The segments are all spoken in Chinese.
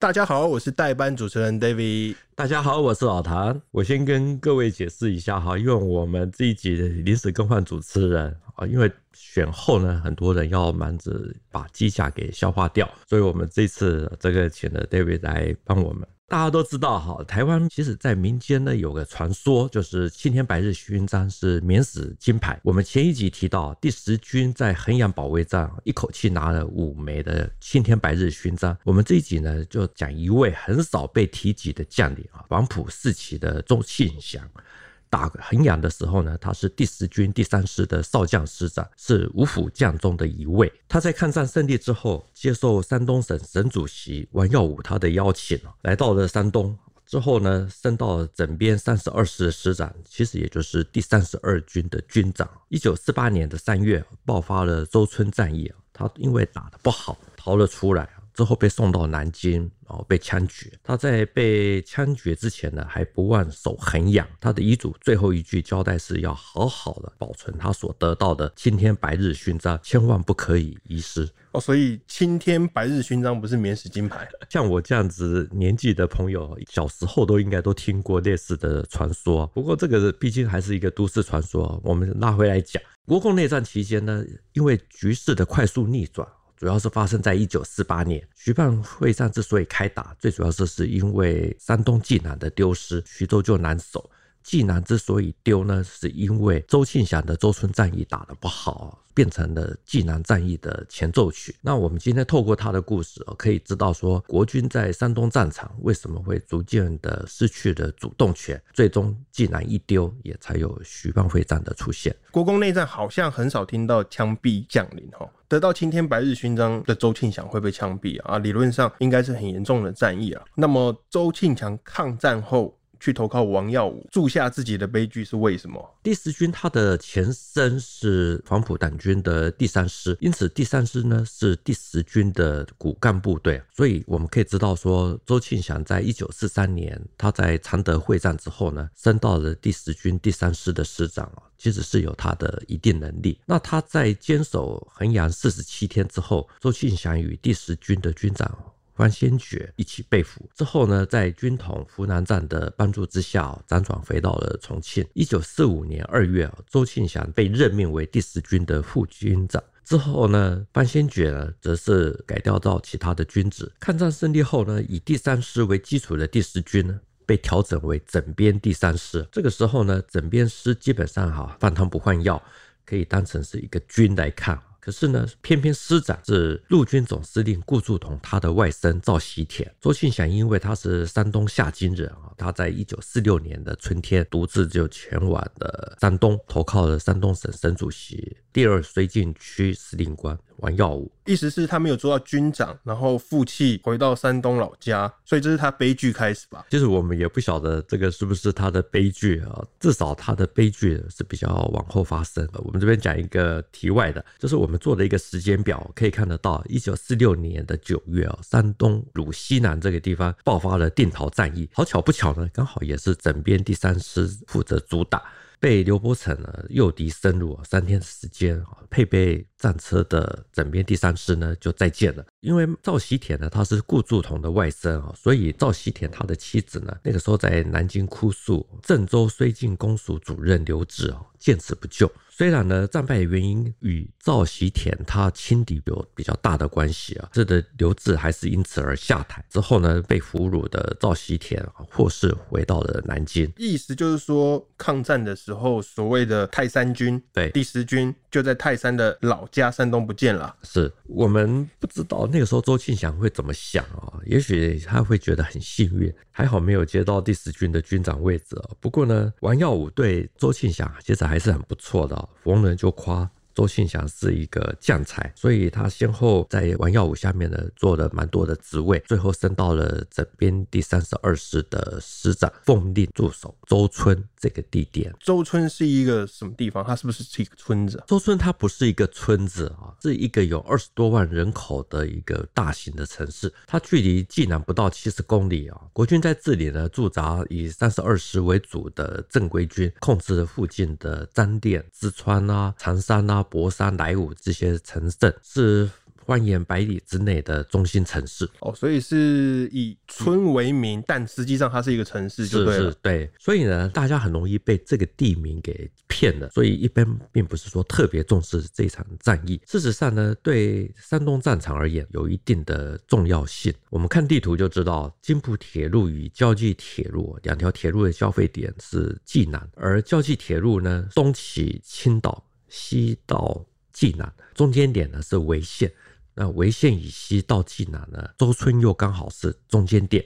大家好，我是代班主持人 David。大家好，我是老谭。我先跟各位解释一下哈，因为我们这一集临时更换主持人啊，因为选后呢，很多人要忙着把机甲给消化掉，所以我们这次这个请了 David 来帮我们。大家都知道哈，台湾其实在民间呢有个传说，就是青天白日勋章是免死金牌。我们前一集提到第十军在衡阳保卫战一口气拿了五枚的青天白日勋章。我们这一集呢就讲一位很少被提及的将领啊，黄埔四期的周庆祥。打衡阳的时候呢，他是第十军第三师的少将师长，是五虎将中的一位。他在抗战胜利之后，接受山东省省主席王耀武他的邀请，来到了山东。之后呢，升到整编三十二师的师长，其实也就是第三十二军的军长。一九四八年的三月，爆发了周村战役，他因为打得不好，逃了出来。之后被送到南京，然后被枪决。他在被枪决之前呢，还不忘守衡阳。他的遗嘱最后一句交代是要好好的保存他所得到的青天白日勋章，千万不可以遗失。哦，所以青天白日勋章不是免死金牌。像我这样子年纪的朋友，小时候都应该都听过类似的传说。不过这个毕竟还是一个都市传说。我们拉回来讲，国共内战期间呢，因为局势的快速逆转。主要是发生在一九四八年，徐蚌会战之所以开打，最主要就是因为山东济南的丢失，徐州就难守。济南之所以丢呢，是因为周庆祥的周村战役打得不好，变成了济南战役的前奏曲。那我们今天透过他的故事，可以知道说，国军在山东战场为什么会逐渐的失去了主动权，最终济南一丢，也才有徐蚌会战的出现。国共内战好像很少听到枪毙将领哈，得到青天白日勋章的周庆祥会被枪毙啊，理论上应该是很严重的战役啊。那么周庆祥抗战后，去投靠王耀武，铸下自己的悲剧是为什么？第十军它的前身是黄埔党军的第三师，因此第三师呢是第十军的骨干部队。所以我们可以知道说，周庆祥在一九四三年他在常德会战之后呢，升到了第十军第三师的师长，其实是有他的一定能力。那他在坚守衡阳四十七天之后，周庆祥与第十军的军长。方先觉一起被俘之后呢，在军统湖南站的帮助之下，辗转回到了重庆。一九四五年二月，周庆祥被任命为第十军的副军长。之后呢，方先觉呢，则是改调到其他的军职。抗战胜利后呢，以第三师为基础的第十军呢，被调整为整编第三师。这个时候呢，整编师基本上哈换汤不换药，可以当成是一个军来看。可是呢，偏偏师长是陆军总司令顾祝同他的外甥赵喜田。周庆祥因为他是山东夏津人啊，他在一九四六年的春天独自就前往了山东，投靠了山东省省主席第二绥靖区司令官。王耀武，意思是他没有做到军长，然后负气回到山东老家，所以这是他悲剧开始吧？其实我们也不晓得这个是不是他的悲剧啊，至少他的悲剧是比较往后发生的。我们这边讲一个题外的，就是我们做的一个时间表，可以看得到，一九四六年的九月啊，山东鲁西南这个地方爆发了定陶战役，好巧不巧呢，刚好也是整编第三师负责主打。被刘伯承呢诱敌深入，三天时间啊，配备战车的整编第三师呢就再见了。因为赵希田呢他是顾祝同的外甥啊，所以赵希田他的妻子呢那个时候在南京哭诉，郑州绥靖公署主任刘志啊见死不救。虽然呢，战败的原因与赵锡田他轻敌有比较大的关系啊，这的刘志还是因此而下台。之后呢，被俘虏的赵锡田获释回到了南京。意思就是说，抗战的时候，所谓的泰山军，对，第十军就在泰山的老家山东不见了。是我们不知道那个时候周庆祥会怎么想啊？也许他会觉得很幸运，还好没有接到第十军的军长位置啊。不过呢，王耀武对周庆祥其实还是很不错的。逢人就夸。周信祥是一个将才，所以他先后在王耀武下面呢做了蛮多的职位，最后升到了整编第三十二师的师长，奉令驻守周村这个地点。周村是一个什么地方？它是不是是一个村子？周村它不是一个村子啊，是一个有二十多万人口的一个大型的城市。它距离济南不到七十公里啊。国军在这里呢驻扎以三十二师为主的正规军，控制了附近的张店、淄川啊、常山啊。博山、莱芜这些城镇是方圆百里之内的中心城市。哦，所以是以村为名，嗯、但实际上它是一个城市就对了，是是，对。所以呢，大家很容易被这个地名给骗了。所以一般并不是说特别重视这场战役。事实上呢，对山东战场而言，有一定的重要性。我们看地图就知道，津浦铁路与胶济铁路两条铁路的交汇点是济南，而胶济铁路呢，东起青岛，西到济南，中间点呢是潍县。那潍县以西到济南呢，周村又刚好是中间点。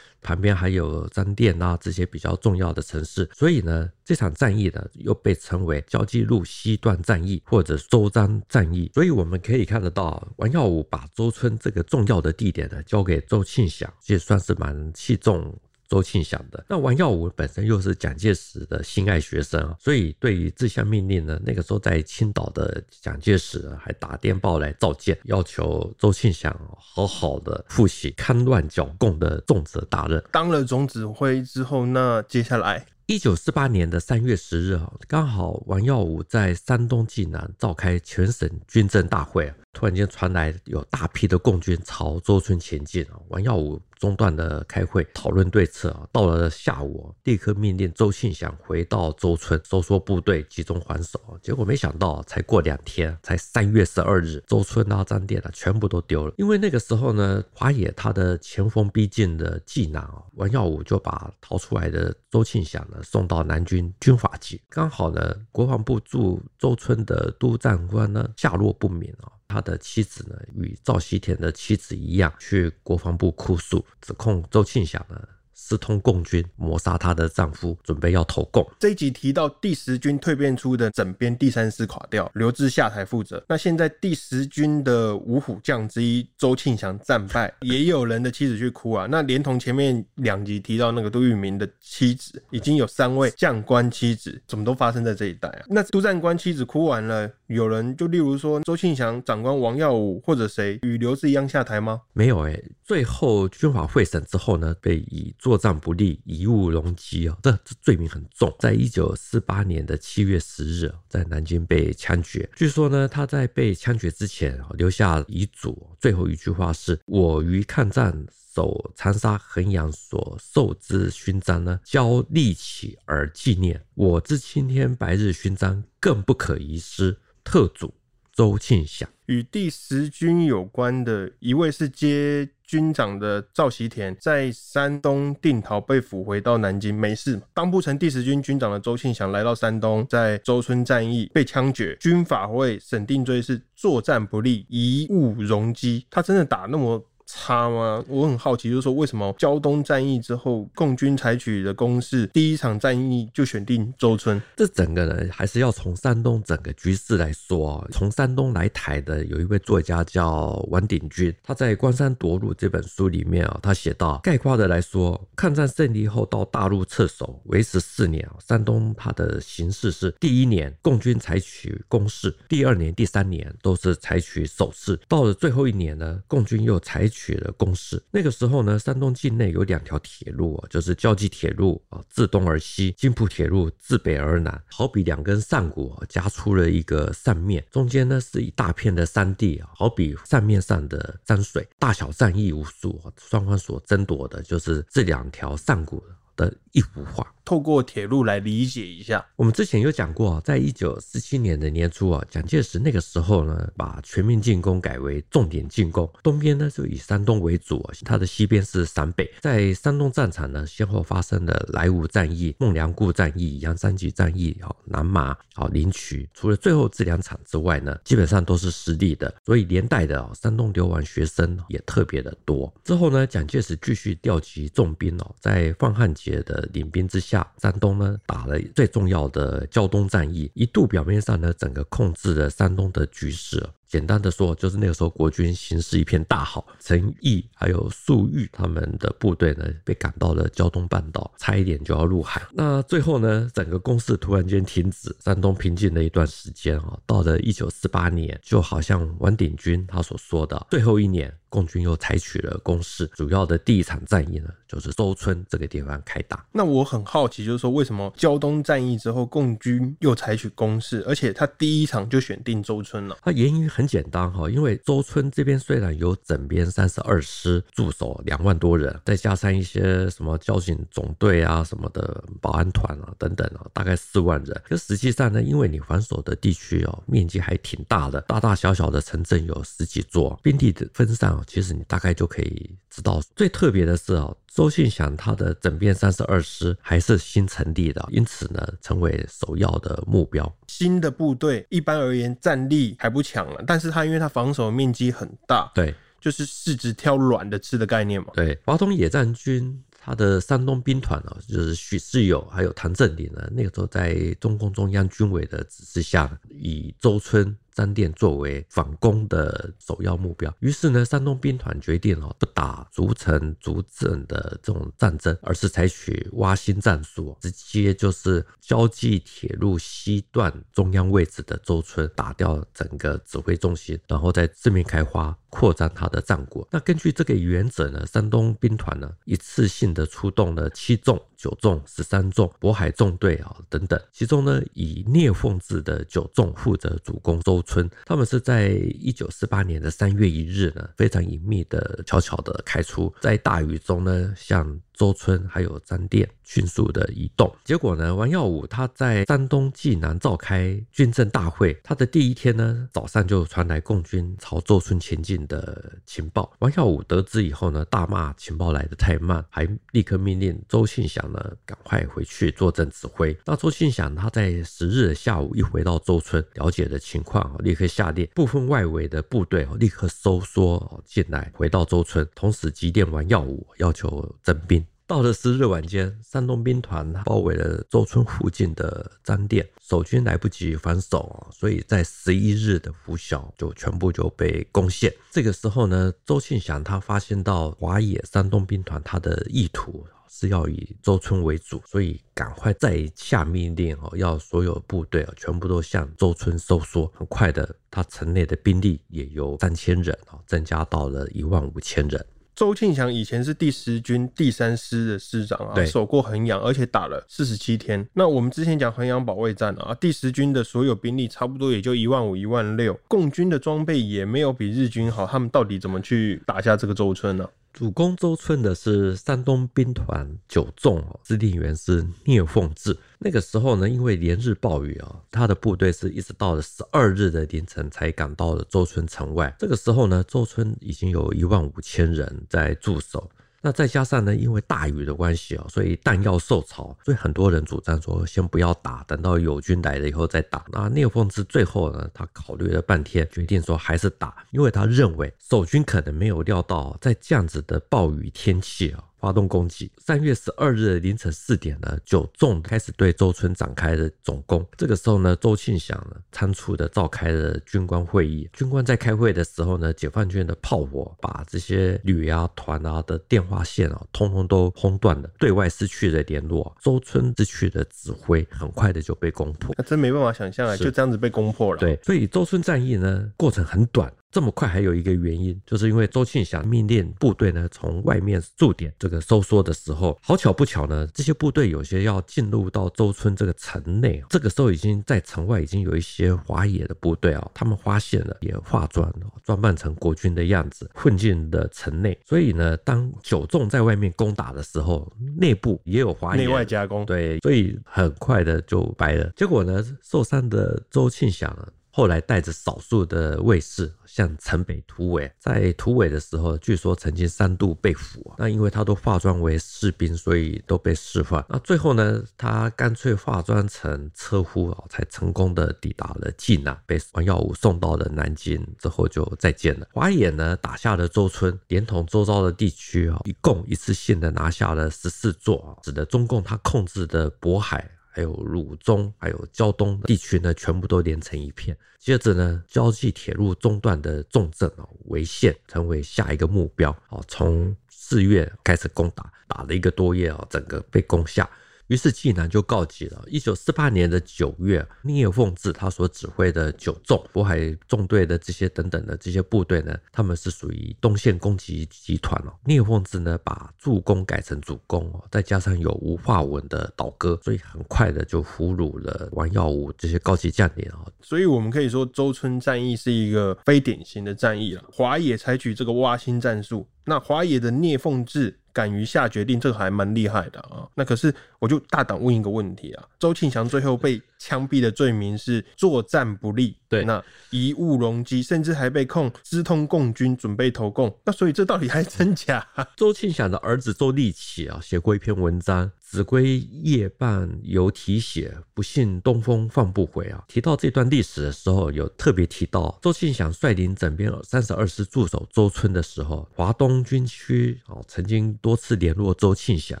旁边还有张店啊，这些比较重要的城市，所以呢，这场战役呢又被称为胶济路西段战役或者周张战役。所以我们可以看得到，王耀武把周村这个重要的地点呢交给周庆祥，这算是蛮器重。周庆祥的。那王耀武本身又是蒋介石的心爱学生啊，所以对于这项命令呢，那个时候在青岛的蒋介石还打电报来召见，要求周庆祥好好的复习戡乱剿共的重责大任。当了总指挥之后，那接下来。一九四八年的三月十日啊，刚好王耀武在山东济南召开全省军政大会，突然间传来有大批的共军朝周村前进啊，王耀武中断了开会讨论对策啊，到了下午立刻命令周庆祥回到周村收缩部队集中还手，结果没想到才过两天，才三月十二日，周村啊、张店啊全部都丢了，因为那个时候呢，华野他的前锋逼近的济南啊，王耀武就把逃出来的周庆祥呢。送到南军军法局，刚好呢，国防部驻周村的督战官呢下落不明啊，他的妻子呢与赵西田的妻子一样，去国防部哭诉，指控周庆祥呢。私通共军，谋杀她的丈夫，准备要投共。这一集提到第十军蜕变出的整编第三师垮掉，刘志下台负责。那现在第十军的五虎将之一周庆祥战败，也有人的妻子去哭啊。那连同前面两集提到那个杜聿明的妻子，已经有三位将官妻子，怎么都发生在这一带啊？那督战官妻子哭完了，有人就例如说周庆祥长官王耀武或者谁与刘志一样下台吗？没有哎、欸，最后军法会审之后呢，被以作战不力、贻误容积啊，这这罪名很重。在一九四八年的七月十日，在南京被枪决。据说呢，他在被枪决之前留下遗嘱，最后一句话是：“我于抗战守长沙、衡阳所受之勋章呢，交立起而纪念。我之青天白日勋章，更不可遗失。特嘱周庆祥。”与第十军有关的一位是接军长的赵锡田，在山东定陶被俘回到南京，没事。当不成第十军军长的周庆祥来到山东，在周村战役被枪决，军法会审定罪是作战不利、贻误容积。他真的打那么？差吗？我很好奇，就是说为什么胶东战役之后，共军采取的攻势，第一场战役就选定周村？这整个呢，还是要从山东整个局势来说。从山东来台的有一位作家叫王鼎钧，他在《关山夺路》这本书里面啊，他写道：概括的来说，抗战胜利后到大陆撤守，维持四年，山东它的形势是：第一年共军采取攻势，第二年、第三年都是采取守势，到了最后一年呢，共军又采取。取了攻势。那个时候呢，山东境内有两条铁路啊，就是胶济铁路啊，自东而西；津浦铁路自北而南，好比两根扇骨夹出了一个扇面，中间呢是一大片的山地啊，好比扇面上的山水，大小战役无数，双方所争夺的就是这两条扇骨的一幅画。透过铁路来理解一下。我们之前有讲过啊，在一九四七年的年初啊，蒋介石那个时候呢，把全面进攻改为重点进攻，东边呢就以山东为主，它的西边是陕北。在山东战场呢，先后发生了莱芜战役、孟良崮战役、杨三吉战役、好南麻、好临渠。除了最后这两场之外呢，基本上都是失利的，所以连带的山东流亡学生也特别的多。之后呢，蒋介石继续调集重兵哦，在范汉杰的领兵之下。山东呢打了最重要的胶东战役，一度表面上呢整个控制了山东的局势。简单的说，就是那个时候国军形势一片大好，陈毅还有粟裕他们的部队呢被赶到了胶东半岛，差一点就要入海。那最后呢，整个攻势突然间停止，山东平静了一段时间啊。到了一九四八年，就好像王鼎钧他所说的，最后一年。共军又采取了攻势，主要的第一场战役呢，就是周村这个地方开打。那我很好奇，就是说为什么胶东战役之后，共军又采取攻势，而且他第一场就选定周村了？他原因很简单哈，因为周村这边虽然有整编三十二师驻守两万多人，再加上一些什么交警总队啊什么的保安团啊等等啊，大概四万人。可实际上呢，因为你防守的地区哦，面积还挺大的，大大小小的城镇有十几座，兵力的分散，其实你大概就可以知道。最特别的是哦，周信祥他的整编三十二师还是新成立的，因此呢，成为首要的目标。新的部队一般而言战力还不强了，但是他因为他防守面积很大，对，就是是指挑软的吃的概念嘛。对，华东野战军他的山东兵团啊，就是许世友还有谭震林呢，那个时候在中共中央军委的指示下，以周村。三店作为反攻的首要目标，于是呢，山东兵团决定哦，不打逐城逐镇的这种战争，而是采取挖心战术，直接就是交际铁路西段中央位置的周村打掉整个指挥中心，然后再四面开花。扩张他的战果。那根据这个原则呢，山东兵团呢一次性的出动了七纵、九纵、十三纵、渤海纵队啊等等。其中呢，以聂凤智的九纵负责主攻周村。他们是在一九四八年的三月一日呢，非常隐秘的、悄悄的开出，在大雨中呢，向周村还有张店迅速的移动，结果呢，王耀武他在山东济南召开军政大会，他的第一天呢，早上就传来共军朝周村前进的情报。王耀武得知以后呢，大骂情报来得太慢，还立刻命令周庆祥呢赶快回去坐镇指挥。那周庆祥他在十日的下午一回到周村，了解的情况，立刻下令部分外围的部队立刻收缩进来，回到周村，同时急电王耀武要求征兵。到了十日晚间，山东兵团包围了周村附近的张店，守军来不及防守，所以在十一日的拂晓就全部就被攻陷。这个时候呢，周庆祥他发现到华野山东兵团他的意图是要以周村为主，所以赶快再下命令哦，要所有部队啊全部都向周村收缩。很快的，他城内的兵力也由三千人增加到了一万五千人。周庆祥以前是第十军第三师的师长啊，守过衡阳，而且打了四十七天。那我们之前讲衡阳保卫战啊，第十军的所有兵力差不多也就一万五、一万六，共军的装备也没有比日军好，他们到底怎么去打下这个周村呢、啊？主攻周村的是山东兵团九纵哦，司令员是聂凤智。那个时候呢，因为连日暴雨啊，他的部队是一直到了十二日的凌晨才赶到了周村城外。这个时候呢，周村已经有一万五千人在驻守。那再加上呢，因为大雨的关系啊，所以弹药受潮，所以很多人主张说先不要打，等到友军来了以后再打。那聂凤芝最后呢，他考虑了半天，决定说还是打，因为他认为守军可能没有料到在这样子的暴雨天气啊。发动攻击。三月十二日凌晨四点呢，九纵开始对周村展开了总攻。这个时候呢，周庆祥呢仓促的召开了军官会议。军官在开会的时候呢，解放军的炮火把这些旅啊团啊的电话线啊，通通都轰断了，对外失去了联络。周村失去的指挥，很快的就被攻破。那真没办法想象啊，就这样子被攻破了。对，所以周村战役呢，过程很短。这么快还有一个原因，就是因为周庆祥命令部队呢从外面驻点这个收缩的时候，好巧不巧呢，这些部队有些要进入到周村这个城内，这个时候已经在城外已经有一些华野的部队啊，他们发现了也化妆装扮成国军的样子混进了城内，所以呢，当九纵在外面攻打的时候，内部也有华野。内外夹攻，对，所以很快的就败了。结果呢，受伤的周庆祥后来带着少数的卫士向城北突围，在突围的时候，据说曾经三度被俘。那因为他都化妆为士兵，所以都被释放。那最后呢，他干脆化妆成车夫啊，才成功的抵达了济南，被王耀武送到了南京。之后就再见了。华野呢，打下了周村，连同周遭的地区啊，一共一次性的拿下了十四座，使得中共他控制的渤海。还有鲁中，还有胶东地区呢，全部都连成一片。接着呢，交际铁路中段的重镇哦，潍县成为下一个目标哦。从四月开始攻打，打了一个多月哦，整个被攻下。于是济南就告急了。一九四八年的九月，聂凤智他所指挥的九纵、渤海纵队的这些等等的这些部队呢，他们是属于东线攻击集团哦。聂凤智呢，把助攻改成主攻哦，再加上有吴化文的倒戈，所以很快的就俘虏了王耀武这些高级将领哦。所以我们可以说，周村战役是一个非典型的战役了。华野采取这个挖心战术，那华野的聂凤智。敢于下决定，这个还蛮厉害的啊。那可是，我就大胆问一个问题啊：周庆祥最后被枪毙的罪名是作战不利，对，那贻误容积，甚至还被控私通共军，准备投共。那所以这到底还真假？周庆祥的儿子周立奇啊，写过一篇文章。子规夜半犹啼血，不信东风放不回啊！提到这段历史的时候，有特别提到周庆祥率领整编三十二师驻守周村的时候，华东军区哦曾经多次联络周庆祥，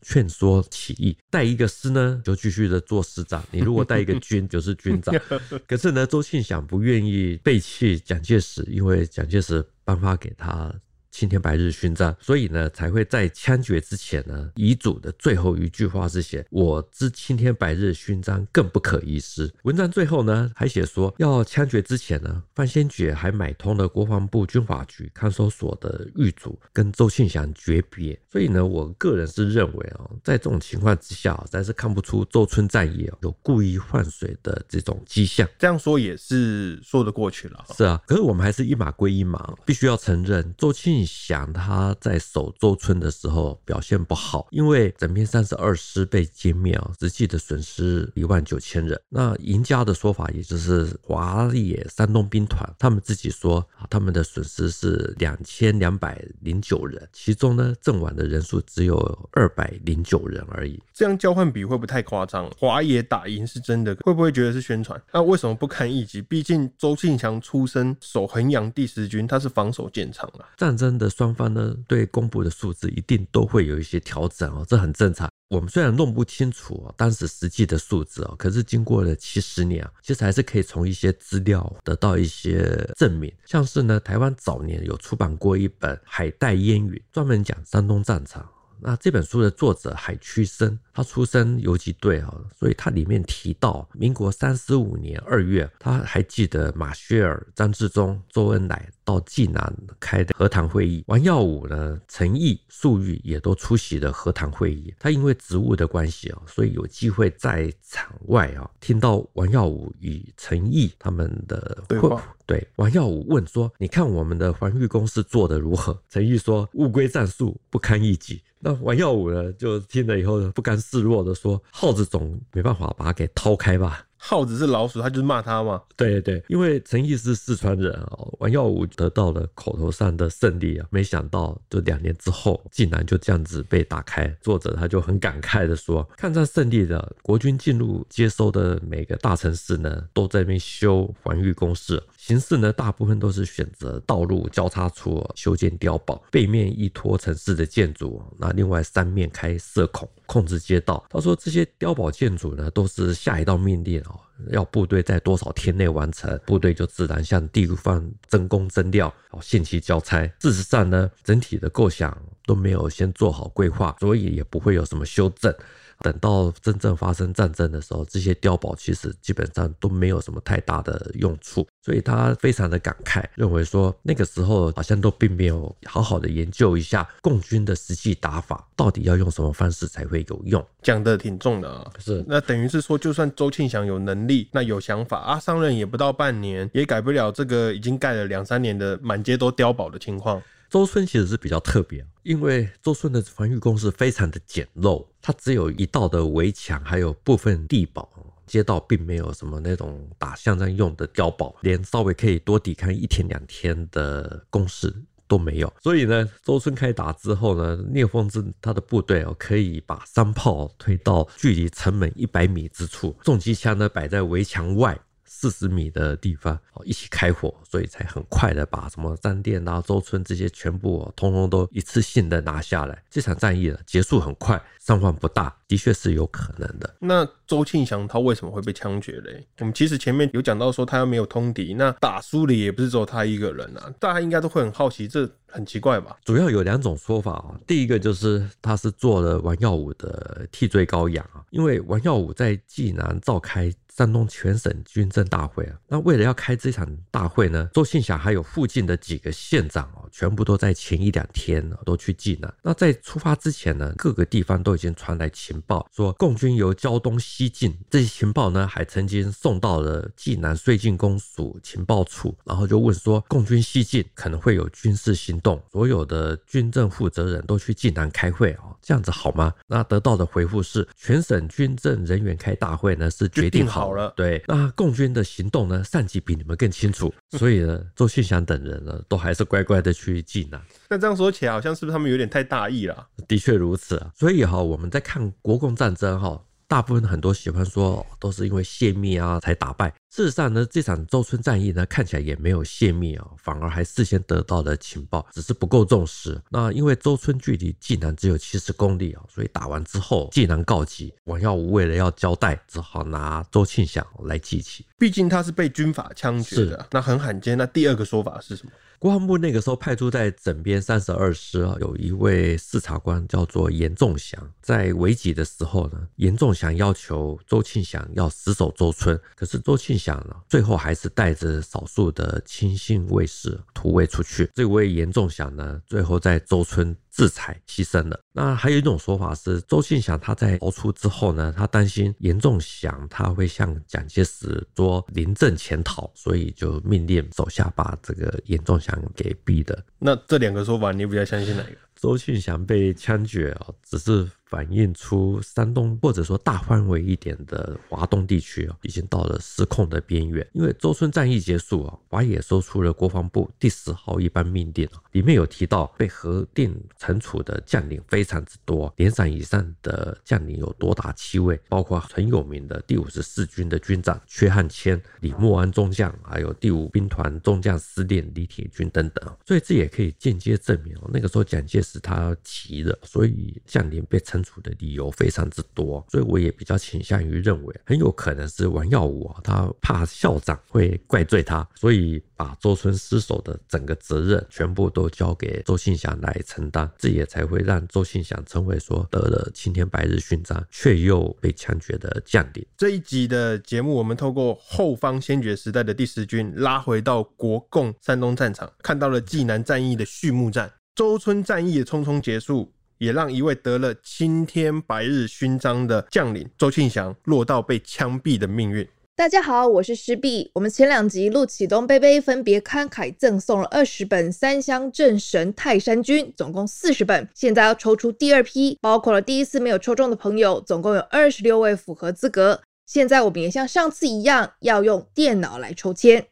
劝说起义。带一个师呢，就继续的做师长；你如果带一个军，就是军长。可是呢，周庆祥不愿意背弃蒋介石，因为蒋介石颁发给他。青天白日勋章，所以呢，才会在枪决之前呢，遗嘱的最后一句话是写：“我之青天白日勋章更不可一失。”文章最后呢，还写说要枪决之前呢，范先觉还买通了国防部军法局看守所的狱卒，跟周庆祥诀别。所以呢，我个人是认为啊，在这种情况之下，实在是看不出周村战役有故意换水的这种迹象。这样说也是说得过去了。是啊，可是我们还是一码归一码，必须要承认周庆。想他在守周村的时候表现不好，因为整编三十二师被歼灭啊，实际的损失一万九千人。那赢家的说法，也就是华野山东兵团，他们自己说他们的损失是两千两百零九人，其中呢阵亡的人数只有二百零九人而已。这样交换比会不会太夸张？华野打赢是真的，会不会觉得是宣传？那为什么不堪一击？毕竟周庆祥出身守衡阳第十军，他是防守见长啊，战争。真的双方呢，对公布的数字一定都会有一些调整哦，这很正常。我们虽然弄不清楚当时实际的数字哦，可是经过了七十年啊，其实还是可以从一些资料得到一些证明。像是呢，台湾早年有出版过一本《海带烟云》，专门讲山东战场。那这本书的作者海屈生，他出身游击队啊，所以他里面提到，民国三十五年二月，他还记得马歇尔、张治中、周恩来到济南开的和谈会议，王耀武呢、陈毅、粟裕也都出席了和谈会议。他因为职务的关系啊，所以有机会在场外啊听到王耀武与陈毅他们的对话。对，王耀武问说：“你看我们的防御工事做得如何？”陈毅说：“乌龟战术不堪一击。”那王耀武呢，就听了以后不甘示弱的说：“耗子总没办法把它给掏开吧？”耗子是老鼠，他就是骂他嘛。对对，因为陈毅是四川人啊，王耀武得到了口头上的胜利啊，没想到就两年之后，竟然就这样子被打开。作者他就很感慨的说：“抗战胜利的国军进入接收的每个大城市呢，都在那边修防御工事，形式呢大部分都是选择道路交叉处修建碉堡，背面依托城市的建筑，那另外三面开射孔。”控制街道，他说这些碉堡建筑呢，都是下一道命令哦，要部队在多少天内完成，部队就自然向地方征工征料，哦，限期交差。事实上呢，整体的构想都没有先做好规划，所以也不会有什么修正。等到真正发生战争的时候，这些碉堡其实基本上都没有什么太大的用处，所以他非常的感慨，认为说那个时候好像都并没有好好的研究一下共军的实际打法，到底要用什么方式才会有用。讲的挺重的啊，是。那等于是说，就算周庆祥有能力，那有想法啊，上任也不到半年，也改不了这个已经盖了两三年的满街都碉堡的情况。周村其实是比较特别，因为周村的防御工事非常的简陋，它只有一道的围墙，还有部分地堡，街道并没有什么那种打巷战用的碉堡，连稍微可以多抵抗一天两天的工事都没有。所以呢，周村开打之后呢，聂凤智他的部队哦，可以把山炮推到距离城门一百米之处，重机枪呢摆在围墙外。四十米的地方哦一起开火，所以才很快的把什么张店啊、周村这些全部哦，通通都一次性的拿下来。这场战役呢结束很快，伤亡不大，的确是有可能的。那周庆祥他为什么会被枪决嘞？我们其实前面有讲到说他又没有通敌，那打输的也不是只有他一个人啊，大家应该都会很好奇，这很奇怪吧？主要有两种说法啊，第一个就是他是做了王耀武的替罪羔羊啊，因为王耀武在济南召开。山东全省军政大会啊，那为了要开这场大会呢，周庆祥还有附近的几个县长哦，全部都在前一两天都去济南。那在出发之前呢，各个地方都已经传来情报，说共军由胶东西进。这些情报呢，还曾经送到了济南绥靖公署情报处，然后就问说，共军西进可能会有军事行动，所有的军政负责人都去济南开会哦，这样子好吗？那得到的回复是，全省军政人员开大会呢是决定好。好了，对，那共军的行动呢，上级比你们更清楚，所以呢，周信祥等人呢，都还是乖乖的去济南。那这样说起来，好像是不是他们有点太大意了？的确如此啊。所以哈，我们在看国共战争哈。大部分很多喜欢说都是因为泄密啊才打败。事实上呢，这场周村战役呢看起来也没有泄密啊，反而还事先得到了情报，只是不够重视。那因为周村距离济南只有七十公里啊，所以打完之后济南告急，王耀武为了要交代，只好拿周庆祥来记起。毕竟他是被军法枪决的，那很罕见。那第二个说法是什么？国防部那个时候派出在整编三十二师啊，有一位视察官叫做严仲祥，在危急的时候呢，严仲祥要求周庆祥要死守周村，可是周庆祥呢，最后还是带着少数的亲信卫士突围出去。这位严仲祥呢，最后在周村。制裁牺牲了。那还有一种说法是，周庆祥他在逃出之后呢，他担心严仲祥他会向蒋介石说临阵潜逃，所以就命令手下把这个严仲祥给毙的。那这两个说法，你比较相信哪一个？周庆祥被枪决啊，只是反映出山东或者说大范围一点的华东地区啊，已经到了失控的边缘。因为周村战役结束啊，华野收出了国防部第十号一般命令，里面有提到被核定惩处的将领非常之多，连长以上的将领有多达七位，包括很有名的第五十四军的军长薛汉谦、李默安中将，还有第五兵团中将司令李铁军等等。所以这也可以间接证明那个时候蒋介石。他提的，所以将领被惩处的理由非常之多，所以我也比较倾向于认为，很有可能是王耀武啊，他怕校长会怪罪他，所以把周村失守的整个责任全部都交给周信祥来承担，这也才会让周信祥成为说得了青天白日勋章却又被枪决的将领。这一集的节目，我们透过后方先觉时代的第十军拉回到国共山东战场，看到了济南战役的序幕战。周村战役的匆匆结束，也让一位得了青天白日勋章的将领周庆祥落到被枪毙的命运。大家好，我是诗碧。我们前两集陆启东杯杯分别慷慨赠送了二十本三乡镇神泰山君，总共四十本。现在要抽出第二批，包括了第一次没有抽中的朋友，总共有二十六位符合资格。现在我们也像上次一样，要用电脑来抽签。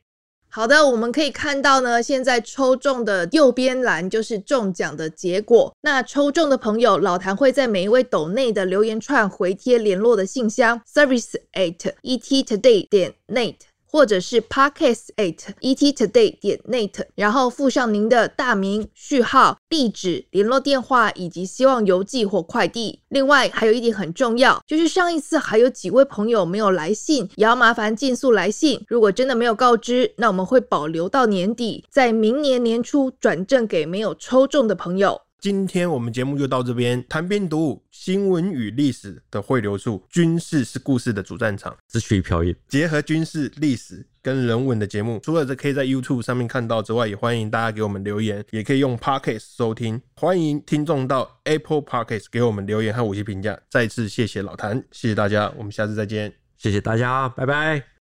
好的，我们可以看到呢，现在抽中的右边栏就是中奖的结果。那抽中的朋友，老谭会在每一位抖内的留言串回贴联络的信箱，service eight et today 点 net。或者是 podcast at ettoday 点 net，然后附上您的大名、序号、地址、联络电话以及希望邮寄或快递。另外还有一点很重要，就是上一次还有几位朋友没有来信，也要麻烦尽速来信。如果真的没有告知，那我们会保留到年底，在明年年初转赠给没有抽中的朋友。今天我们节目就到这边，谈兵读武，新闻与历史的汇流处，军事是故事的主战场，只取一瓢饮，结合军事、历史跟人文的节目。除了这可以在 YouTube 上面看到之外，也欢迎大家给我们留言，也可以用 Podcast 收听。欢迎听众到 Apple Podcast 给我们留言和五星评价。再次谢谢老谭，谢谢大家，我们下次再见，谢谢大家，拜拜。